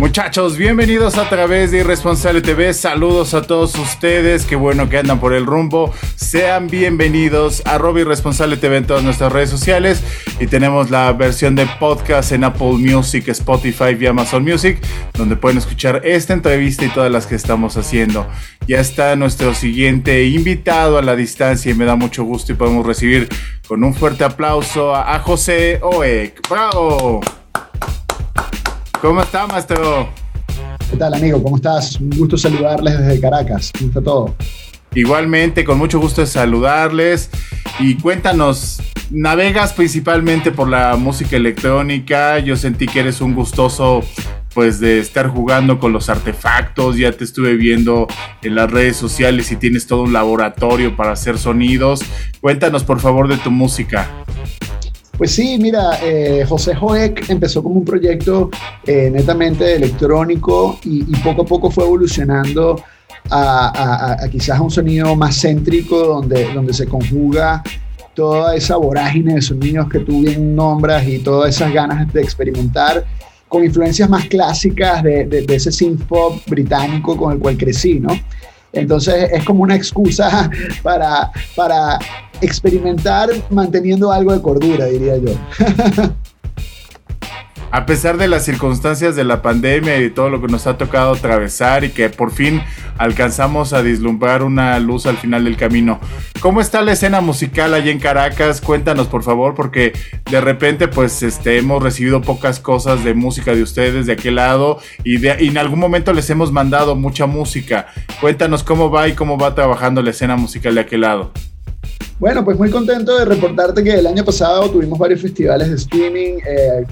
Muchachos, bienvenidos a través de Irresponsable TV. Saludos a todos ustedes. Qué bueno que andan por el rumbo. Sean bienvenidos a Robbie Irresponsable TV en todas nuestras redes sociales. Y tenemos la versión de podcast en Apple Music, Spotify y Amazon Music, donde pueden escuchar esta entrevista y todas las que estamos haciendo. Ya está nuestro siguiente invitado a la distancia y me da mucho gusto y podemos recibir con un fuerte aplauso a, José Oek. ¡Bravo! ¿Cómo está, maestro? ¿Qué tal, amigo? ¿Cómo estás? Un gusto saludarles desde Caracas. ¿Cómo está todo? Igualmente, con mucho gusto de saludarles. Y cuéntanos, navegas principalmente por la música electrónica. Yo sentí que eres un gustoso, pues, de estar jugando con los artefactos. Ya te estuve viendo en las redes sociales y tienes todo un laboratorio para hacer sonidos. Cuéntanos, por favor, de tu música. Pues sí, mira, eh, José Joek empezó como un proyecto eh, netamente electrónico y, poco a poco fue evolucionando a, quizás a un sonido más céntrico donde, donde se conjuga toda esa vorágine de sonidos que tú bien nombras y todas esas ganas de experimentar con influencias más clásicas de, ese synth pop británico con el cual crecí, ¿no? Entonces es como una excusa para, para experimentar manteniendo algo de cordura, diría yo. a pesar de las circunstancias de la pandemia y de todo lo que nos ha tocado atravesar y que por fin alcanzamos a dislumbrar una luz al final del camino. ¿Cómo está la escena musical allá en Caracas? Cuéntanos por favor, porque de repente pues este, hemos recibido pocas cosas de música de ustedes de aquel lado y, y en algún momento les hemos mandado mucha música. Cuéntanos cómo va y cómo va trabajando la escena musical de aquel lado. Bueno, pues muy contento de reportarte que el año pasado tuvimos varios festivales de streaming. Eh,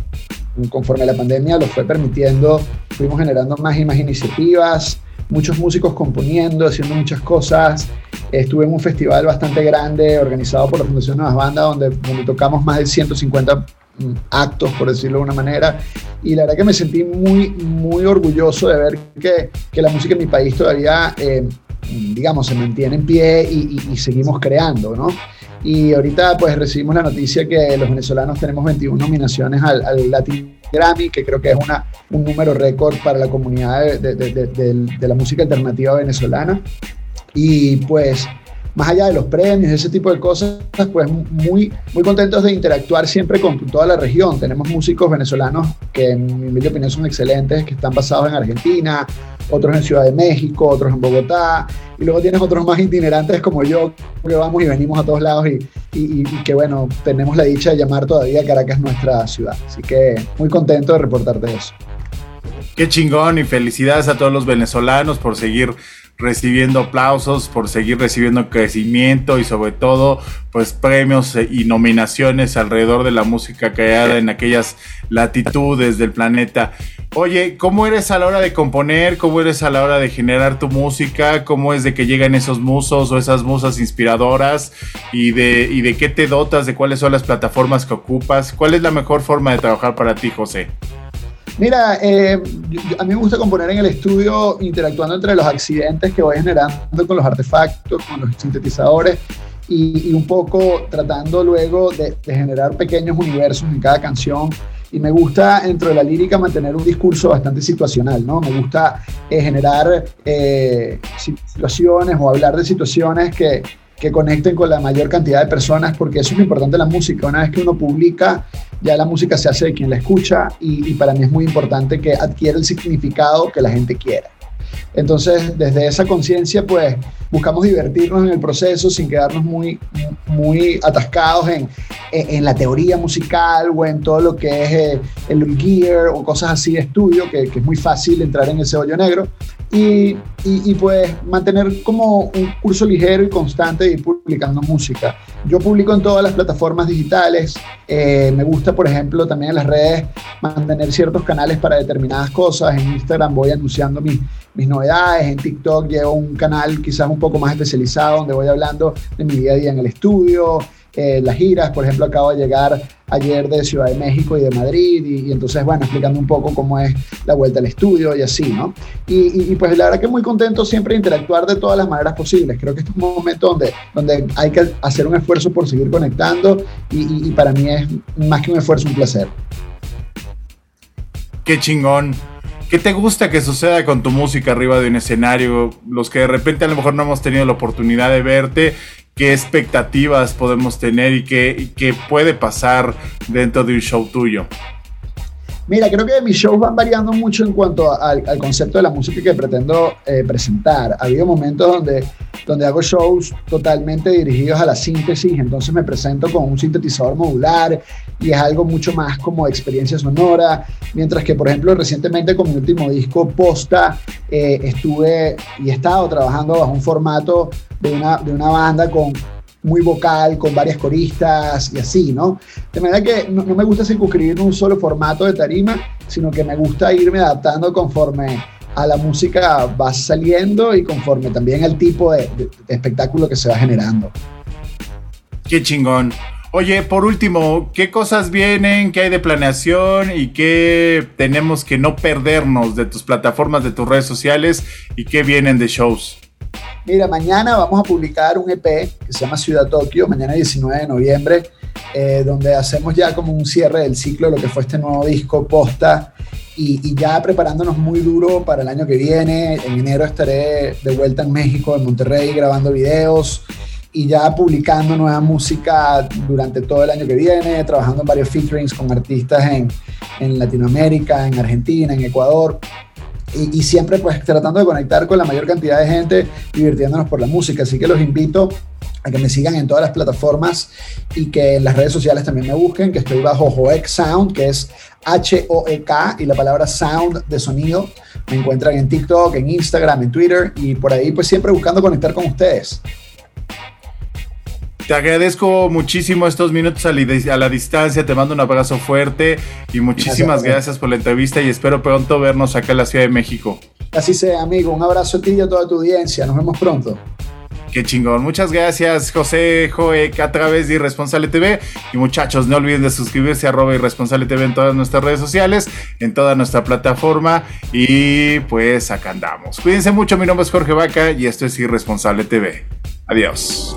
conforme la pandemia lo fue permitiendo, fuimos generando más y más iniciativas, muchos músicos componiendo, haciendo muchas cosas. Estuve en un festival bastante grande organizado por la Fundación Nuevas Bandas, donde, tocamos más de 150 mm, actos, por decirlo de una manera. Y la verdad que me sentí muy, muy orgulloso de ver que, que la música en mi país todavía, eh, digamos, se mantiene en pie y, y seguimos creando, ¿no? Y ahorita pues recibimos la noticia que los venezolanos tenemos 21 nominaciones al, al Latin Grammy, que creo que es una, un número récord para la comunidad de, de, de, de, la música alternativa venezolana. Y pues más allá de los premios, ese tipo de cosas, pues muy, muy contentos de interactuar siempre con toda la región. Tenemos músicos venezolanos que en mi opinión son excelentes, que están basados en Argentina, otros en Ciudad de México, otros en Bogotá, y luego tienes otros más itinerantes como yo, que vamos y venimos a todos lados y, que bueno, tenemos la dicha de llamar todavía Caracas nuestra ciudad. Así que muy contento de reportarte eso. Qué chingón y felicidades a todos los venezolanos por seguir recibiendo aplausos, por seguir recibiendo crecimiento y sobre todo pues premios y nominaciones alrededor de la música creada en aquellas latitudes del planeta. Oye, ¿cómo eres a la hora de componer? ¿Cómo eres a la hora de generar tu música? ¿Cómo es de que llegan esos musos o esas musas inspiradoras? ¿Y de, y de qué te dotas? ¿De cuáles son las plataformas que ocupas? ¿Cuál es la mejor forma de trabajar para ti, José? Mira, eh, a mí me gusta componer en el estudio interactuando entre los accidentes que voy generando con los artefactos, con los sintetizadores y, un poco tratando luego de, generar pequeños universos en cada canción. Y me gusta dentro de la lírica mantener un discurso bastante situacional, ¿no? Me gusta eh, generar eh, situaciones o hablar de situaciones que, que conecten con la mayor cantidad de personas, porque eso es lo importante la música. Una vez que uno publica, ya la música se hace de quien la escucha y, para mí es muy importante que adquiera el significado que la gente quiera. Entonces, desde esa conciencia, pues buscamos divertirnos en el proceso sin quedarnos muy, muy atascados en, en la teoría musical o en todo lo que es eh, el gear o cosas así de estudio, que, que, es muy fácil entrar en ese hoyo negro. Y, pues mantener como un curso ligero y constante de ir publicando música. Yo publico en todas las plataformas digitales. Eh, me gusta, por ejemplo, también en las redes mantener ciertos canales para determinadas cosas. En Instagram voy anunciando mis, mis novedades. En TikTok llevo un canal quizás un poco más especializado donde voy hablando de mi día a día en el estudio. Eh, las giras. Por ejemplo, acabo de llegar ayer de Ciudad de México y de Madrid y, entonces, bueno, explicando un poco cómo es la vuelta al estudio y así, ¿no? Y, pues la verdad que muy contento siempre de interactuar de todas las maneras posibles. Creo que este es un momento donde, donde hay que hacer un esfuerzo por seguir conectando y, y para mí es más que un esfuerzo, un placer. Qué chingón. ¿Qué te gusta que suceda con tu música arriba de un escenario? Los que de repente a lo mejor no hemos tenido la oportunidad de verte, qué expectativas podemos tener y qué, qué puede pasar dentro de un show tuyo. Mira, creo que mis shows van variando mucho en cuanto al, concepto de la música que pretendo eh, presentar. Ha habido momentos donde, donde hago shows totalmente dirigidos a la síntesis, entonces me presento con un sintetizador modular y es algo mucho más como experiencia sonora, mientras que, por ejemplo, recientemente con mi último disco, Posta, eh, estuve y he estado trabajando bajo un formato de una, de una banda con muy vocal, con varias coristas y así, ¿no? De manera que no, me gusta circunscribir un solo formato de tarima, sino que me gusta irme adaptando conforme a la música va saliendo y conforme también al tipo de, espectáculo que se va generando. Qué chingón. Oye, por último, ¿qué cosas vienen? ¿Qué hay de planeación? ¿Y qué tenemos que no perdernos de tus plataformas, de tus redes sociales? ¿Y qué vienen de shows? Mira, mañana vamos a publicar un EP que se llama Ciudad Tokio, mañana 19 de noviembre, eh, donde hacemos ya como un cierre del ciclo de lo que fue este nuevo disco posta y, ya preparándonos muy duro para el año que viene. En enero estaré de vuelta en México, en Monterrey, grabando videos y ya publicando nueva música durante todo el año que viene, trabajando en varios featurings con artistas en, en Latinoamérica, en Argentina, en Ecuador y, siempre pues tratando de conectar con la mayor cantidad de gente, divirtiéndonos por la música. Así que los invito a que me sigan en todas las plataformas y que en las redes sociales también me busquen, que estoy bajo Joek Sound, que es H-O-E-K y la palabra sound de sonido. Me encuentran en TikTok, en Instagram, en Twitter y por ahí pues siempre buscando conectar con ustedes. Te agradezco muchísimo estos minutos a la, distancia, te mando un abrazo fuerte y muchísimas gracias, por la entrevista y espero pronto vernos acá en la Ciudad de México. Así sea, amigo. Un abrazo a ti y a toda tu audiencia. Nos vemos pronto. Qué chingón. Muchas gracias, José Joek, a través de Irresponsable TV. Y muchachos, no olviden de suscribirse a arroba Irresponsable TV en todas nuestras redes sociales, en toda nuestra plataforma. Y pues acá andamos. Cuídense mucho. Mi nombre es Jorge Vaca y esto es Irresponsable TV. Adiós.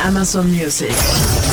Amazon Music.